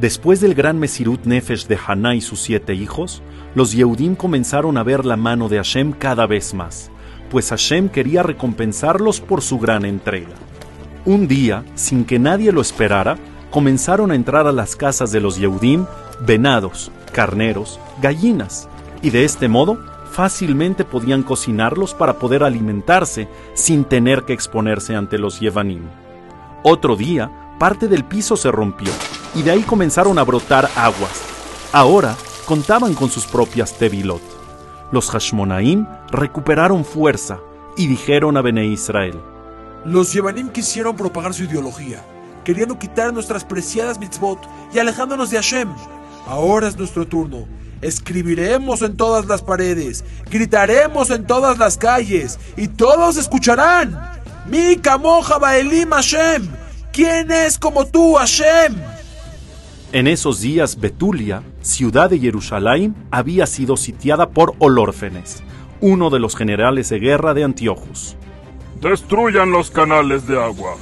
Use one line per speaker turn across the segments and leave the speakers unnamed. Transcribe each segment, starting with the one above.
Después del gran Mesirut Nefesh de Haná y sus siete hijos, los Yehudim comenzaron a ver la mano de Hashem cada vez más, pues Hashem quería recompensarlos por su gran entrega. Un día, sin que nadie lo esperara, comenzaron a entrar a las casas de los Yehudim venados, carneros, gallinas, y de este modo fácilmente podían cocinarlos para poder alimentarse sin tener que exponerse ante los Yevanim. Otro día, parte del piso se rompió y de ahí comenzaron a brotar aguas. Ahora contaban con sus propias tevilot. Los Hashmonaim recuperaron fuerza y dijeron a Bene Israel:
Los Yevanim quisieron propagar su ideología, queriendo quitar nuestras preciadas mitzvot y alejándonos de Hashem. Ahora es nuestro turno. Escribiremos en todas las paredes, gritaremos en todas las calles y todos escucharán. Mi Kamoja Baelim Hashem. ¿Quién es como tú, Hashem?
En esos días, Betulia, ciudad de Jerusalén, había sido sitiada por Olórfenes, uno de los generales de guerra de Antiochus.
Destruyan los canales de agua.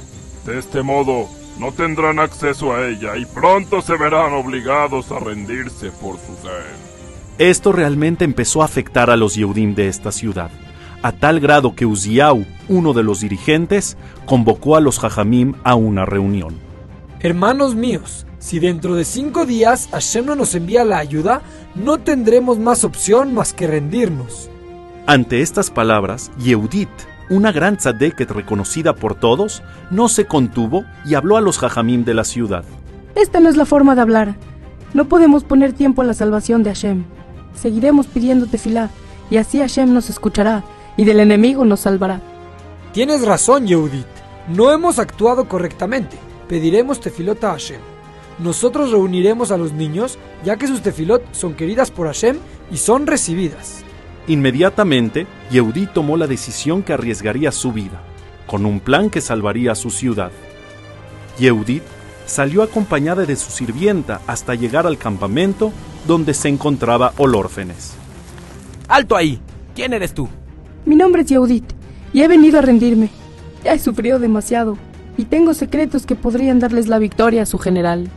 De este modo, no tendrán acceso a ella y pronto se verán obligados a rendirse por su sed.
Esto realmente empezó a afectar a los Yehudim de esta ciudad, a tal grado que Uziau, uno de los dirigentes, convocó a los Jajamim a una reunión.
Hermanos míos, si dentro de cinco días Hashem no nos envía la ayuda, no tendremos más opción más que rendirnos.
Ante estas palabras, Yehudit, una gran tzadeket reconocida por todos, no se contuvo y habló a los jajamim de la ciudad.
Esta no es la forma de hablar. No podemos poner tiempo a la salvación de Hashem. Seguiremos pidiendo tefilá, y así Hashem nos escuchará, y del enemigo nos salvará.
Tienes razón, Yehudit. No hemos actuado correctamente. Pediremos tefilot a Hashem. Nosotros reuniremos a los niños, ya que sus tefilot son queridas por Hashem y son recibidas.
Inmediatamente, Yehudí tomó la decisión que arriesgaría su vida, con un plan que salvaría a su ciudad. Yehudit salió acompañada de su sirvienta hasta llegar al campamento donde se encontraba Olórfenes.
¡Alto ahí! ¿Quién eres tú?
Mi nombre es Yehudit y he venido a rendirme. Ya he sufrido demasiado y tengo secretos que podrían darles la victoria a su general.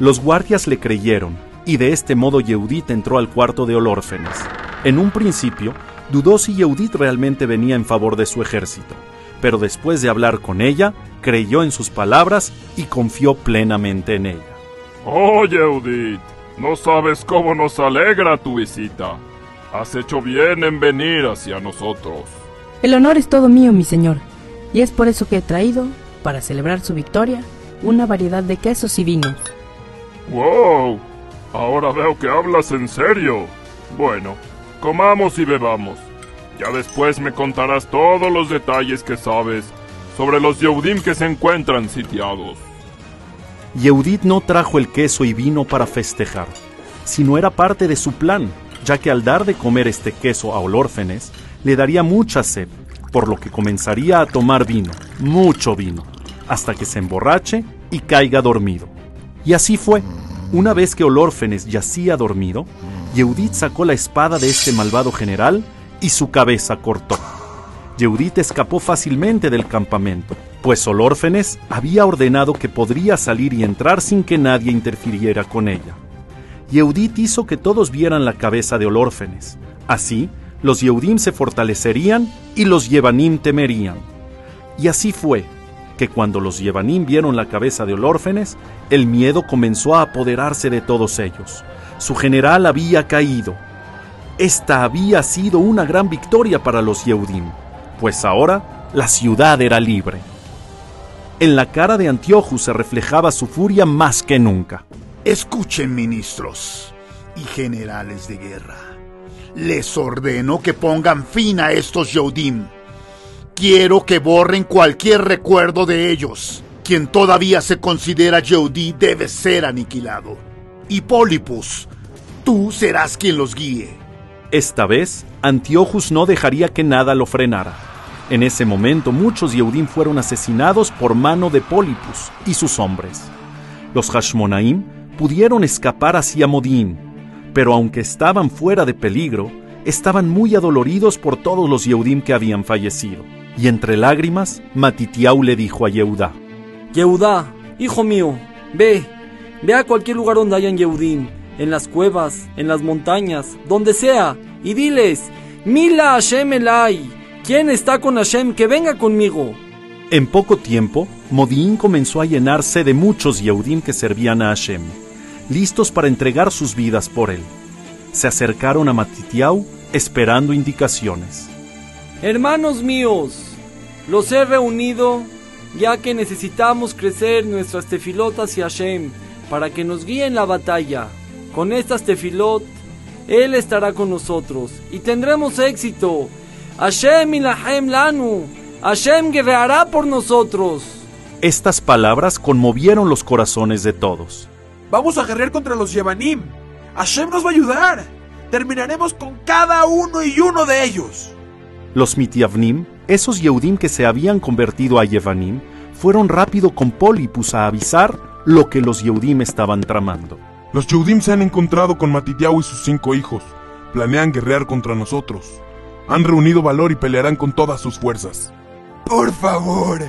Los guardias le creyeron y de este modo Yehudit entró al cuarto de Olórfenes. En un principio, dudó si Yehudit realmente venía en favor de su ejército, pero después de hablar con ella, creyó en sus palabras y confió plenamente en ella.
Oh, Yehudit, no sabes cómo nos alegra tu visita. Has hecho bien en venir hacia nosotros.
El honor es todo mío, mi señor, y es por eso que he traído, para celebrar su victoria, una variedad de quesos y vinos.
¡Wow! Ahora veo que hablas en serio. Bueno, comamos y bebamos. Ya después me contarás todos los detalles que sabes sobre los Yehudim que se encuentran sitiados.
Yehudit no trajo el queso y vino para festejar, sino era parte de su plan, ya que al dar de comer este queso a Olórfenes, le daría mucha sed, por lo que comenzaría a tomar vino, mucho vino, hasta que se emborrache y caiga dormido. Y así fue. Una vez que Olórfenes yacía dormido, Yehudit sacó la espada de este malvado general y su cabeza cortó. Yehudit escapó fácilmente del campamento, pues Olórfenes había ordenado que podría salir y entrar sin que nadie interfiriera con ella. Yehudit hizo que todos vieran la cabeza de Olórfenes. Así, los Yehudim se fortalecerían y los Yevanim temerían. Y así fue, que cuando los Yevanim vieron la cabeza de Olórfenes, el miedo comenzó a apoderarse de todos ellos. Su general había caído. Esta había sido una gran victoria para los Yehudim, pues ahora la ciudad era libre. En la cara de Antiochus se reflejaba su furia más que nunca.
Escuchen, ministros y generales de guerra. Les ordeno que pongan fin a estos Yehudim. Quiero que borren cualquier recuerdo de ellos. Quien todavía se considera Yehudí debe ser aniquilado. Y Polipus, tú serás quien los guíe.
Esta vez, Antiochus no dejaría que nada lo frenara. En ese momento, muchos Yehudim fueron asesinados por mano de Polipus y sus hombres. Los Hashmonaim pudieron escapar hacia Modín, pero aunque estaban fuera de peligro, estaban muy adoloridos por todos los Yehudim que habían fallecido. Y entre lágrimas, Matitiau le dijo a Yehudá,
Yehudá, hijo mío, ve,
Ve a cualquier lugar donde hayan Yehudim, en las cuevas, en las montañas, donde sea, y diles, Mila Hashem Elai, ¿quién está con Hashem? Que venga conmigo.
En poco tiempo, Modiín comenzó a llenarse de muchos Yehudim que servían a Hashem, listos para entregar sus vidas por él. Se acercaron a Matitiau esperando indicaciones.
Hermanos míos, los he reunido ya que necesitamos crecer nuestras tefilot hacia Hashem para que nos guíe en la batalla. Con estas tefilot, Él estará con nosotros y tendremos éxito. Hashem ilahem lanu, Hashem guerreará por nosotros.
Estas palabras conmovieron los corazones de todos.
Vamos a guerrear contra los Yevanim. Hashem nos va a ayudar. Terminaremos con cada uno y uno de ellos.
Los Mitiavnim, esos Yehudim que se habían convertido a Yevanim, fueron rápido con Polipus a avisar lo que los Yehudim estaban tramando.
Los Yehudim se han encontrado con Matitiao y sus cinco hijos. Planean guerrear contra nosotros. Han reunido valor y pelearán con todas sus fuerzas.
Por favor,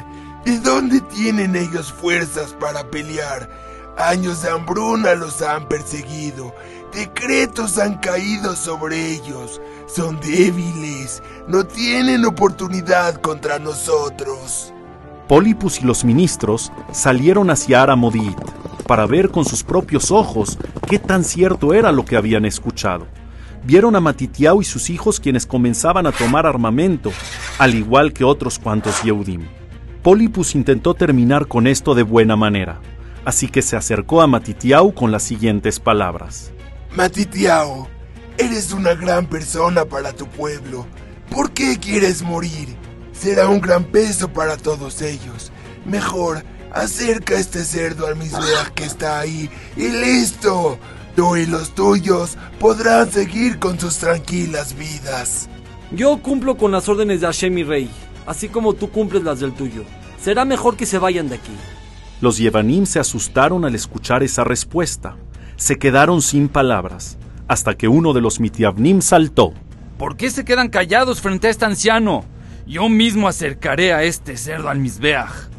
¿de dónde tienen ellos fuerzas para pelear? Años de hambruna los han perseguido. Decretos han caído sobre ellos. Son débiles. No tienen oportunidad contra nosotros.
Polipus y los ministros salieron hacia Aramodit para ver con sus propios ojos qué tan cierto era lo que habían escuchado. Vieron a Matitiao y sus hijos quienes comenzaban a tomar armamento, al igual que otros cuantos Yehudim. Polipus intentó terminar con esto de buena manera, así que se acercó a Matitiao con las siguientes palabras.
Matitiao, eres una gran persona para tu pueblo. ¿Por qué quieres morir? Será un gran peso para todos ellos. Mejor, acerca este cerdo al Misbeach que está ahí y listo. Tú y los tuyos podrán seguir con sus tranquilas vidas.
Yo cumplo con las órdenes de Hashem mi rey, así como tú cumples las del tuyo. Será mejor que se vayan de aquí.
Los Yevanim se asustaron al escuchar esa respuesta. Se quedaron sin palabras, hasta que uno de los Mitiavnim saltó.
¿Por qué se quedan callados frente a este anciano? Yo mismo acercaré a este cerdo al Misbeach.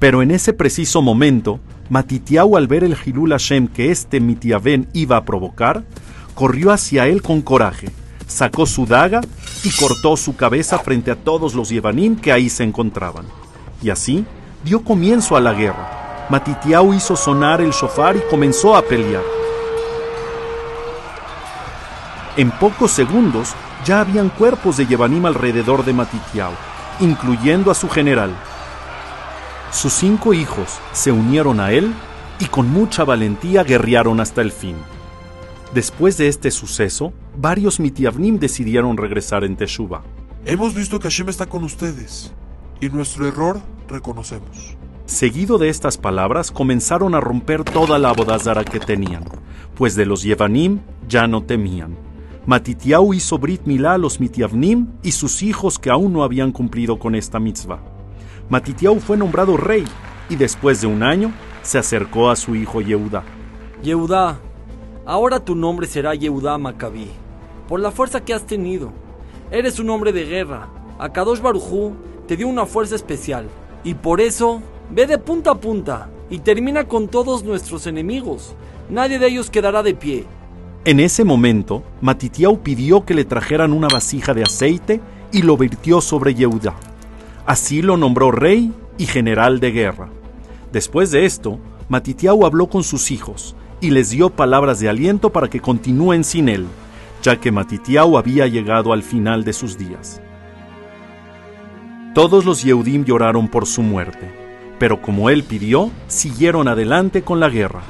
Pero en ese preciso momento, Matitiau al ver el Hilul Hashem que este Mitiaven iba a provocar, corrió hacia él con coraje, sacó su daga y cortó su cabeza frente a todos los Yevanim que ahí se encontraban. Y así dio comienzo a la guerra. Matitiau hizo sonar el shofar y comenzó a pelear. En pocos segundos ya habían cuerpos de Yevanim alrededor de Matitiao, incluyendo a su general. Sus cinco hijos se unieron a él y con mucha valentía guerrearon hasta el fin. Después de este suceso, varios Mitiavnim decidieron regresar en Teshuva.
Hemos visto que Hashem está con ustedes y nuestro error reconocemos.
Seguido de estas palabras, comenzaron a romper toda la bodazara que tenían, pues de los Yevanim ya no temían. Matitiau hizo Brit Milá a los Mitiavnim y sus hijos que aún no habían cumplido con esta mitzvah. Matitiau fue nombrado rey y después de un año se acercó a su hijo Yehudá.
Yehudá, ahora tu nombre será Yehudá Maccabí, por la fuerza que has tenido. Eres un hombre de guerra. Akadosh Barujú te dio una fuerza especial y por eso ve de punta a punta y termina con todos nuestros enemigos. Nadie de ellos quedará de pie.
En ese momento, Matitiau pidió que le trajeran una vasija de aceite y lo vertió sobre Yehudá. Así lo nombró rey y general de guerra. Después de esto, Matitiau habló con sus hijos y les dio palabras de aliento para que continúen sin él, ya que Matitiau había llegado al final de sus días. Todos los Yehudim lloraron por su muerte, pero como él pidió, siguieron adelante con la guerra.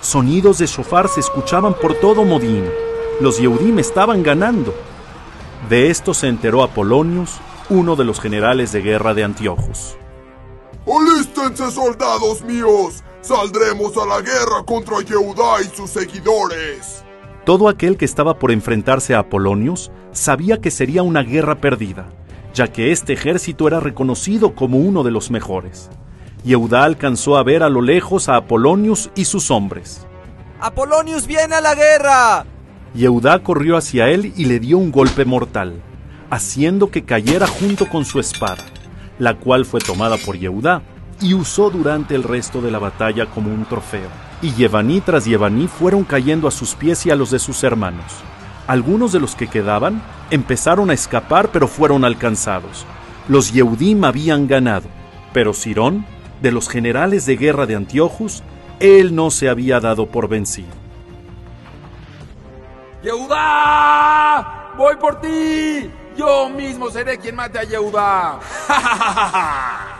Sonidos de shofar se escuchaban por todo Modín. Los Yehudim estaban ganando. De esto se enteró Apolonius, uno de los generales de guerra de Antiochus.
¡Alístense, soldados míos! ¡Saldremos a la guerra contra Yehudá y sus seguidores!
Todo aquel que estaba por enfrentarse a Apolonius sabía que sería una guerra perdida, ya que este ejército era reconocido como uno de los mejores. Yehudá alcanzó a ver a lo lejos a Apolonius y sus hombres.
¡Apolonius viene a la guerra!
Yehudá corrió hacia él y le dio un golpe mortal, haciendo que cayera junto con su espada, la cual fue tomada por Yehudá y usó durante el resto de la batalla como un trofeo. Y Yevaní tras Yevaní fueron cayendo a sus pies y a los de sus hermanos. Algunos de los que quedaban empezaron a escapar pero fueron alcanzados. Los Yehudim habían ganado, pero Sirón, de los generales de guerra de Antiochus, él no se había dado por vencido.
¡Yehudá! ¡Voy por ti! Yo mismo seré quien mate a Yehudá.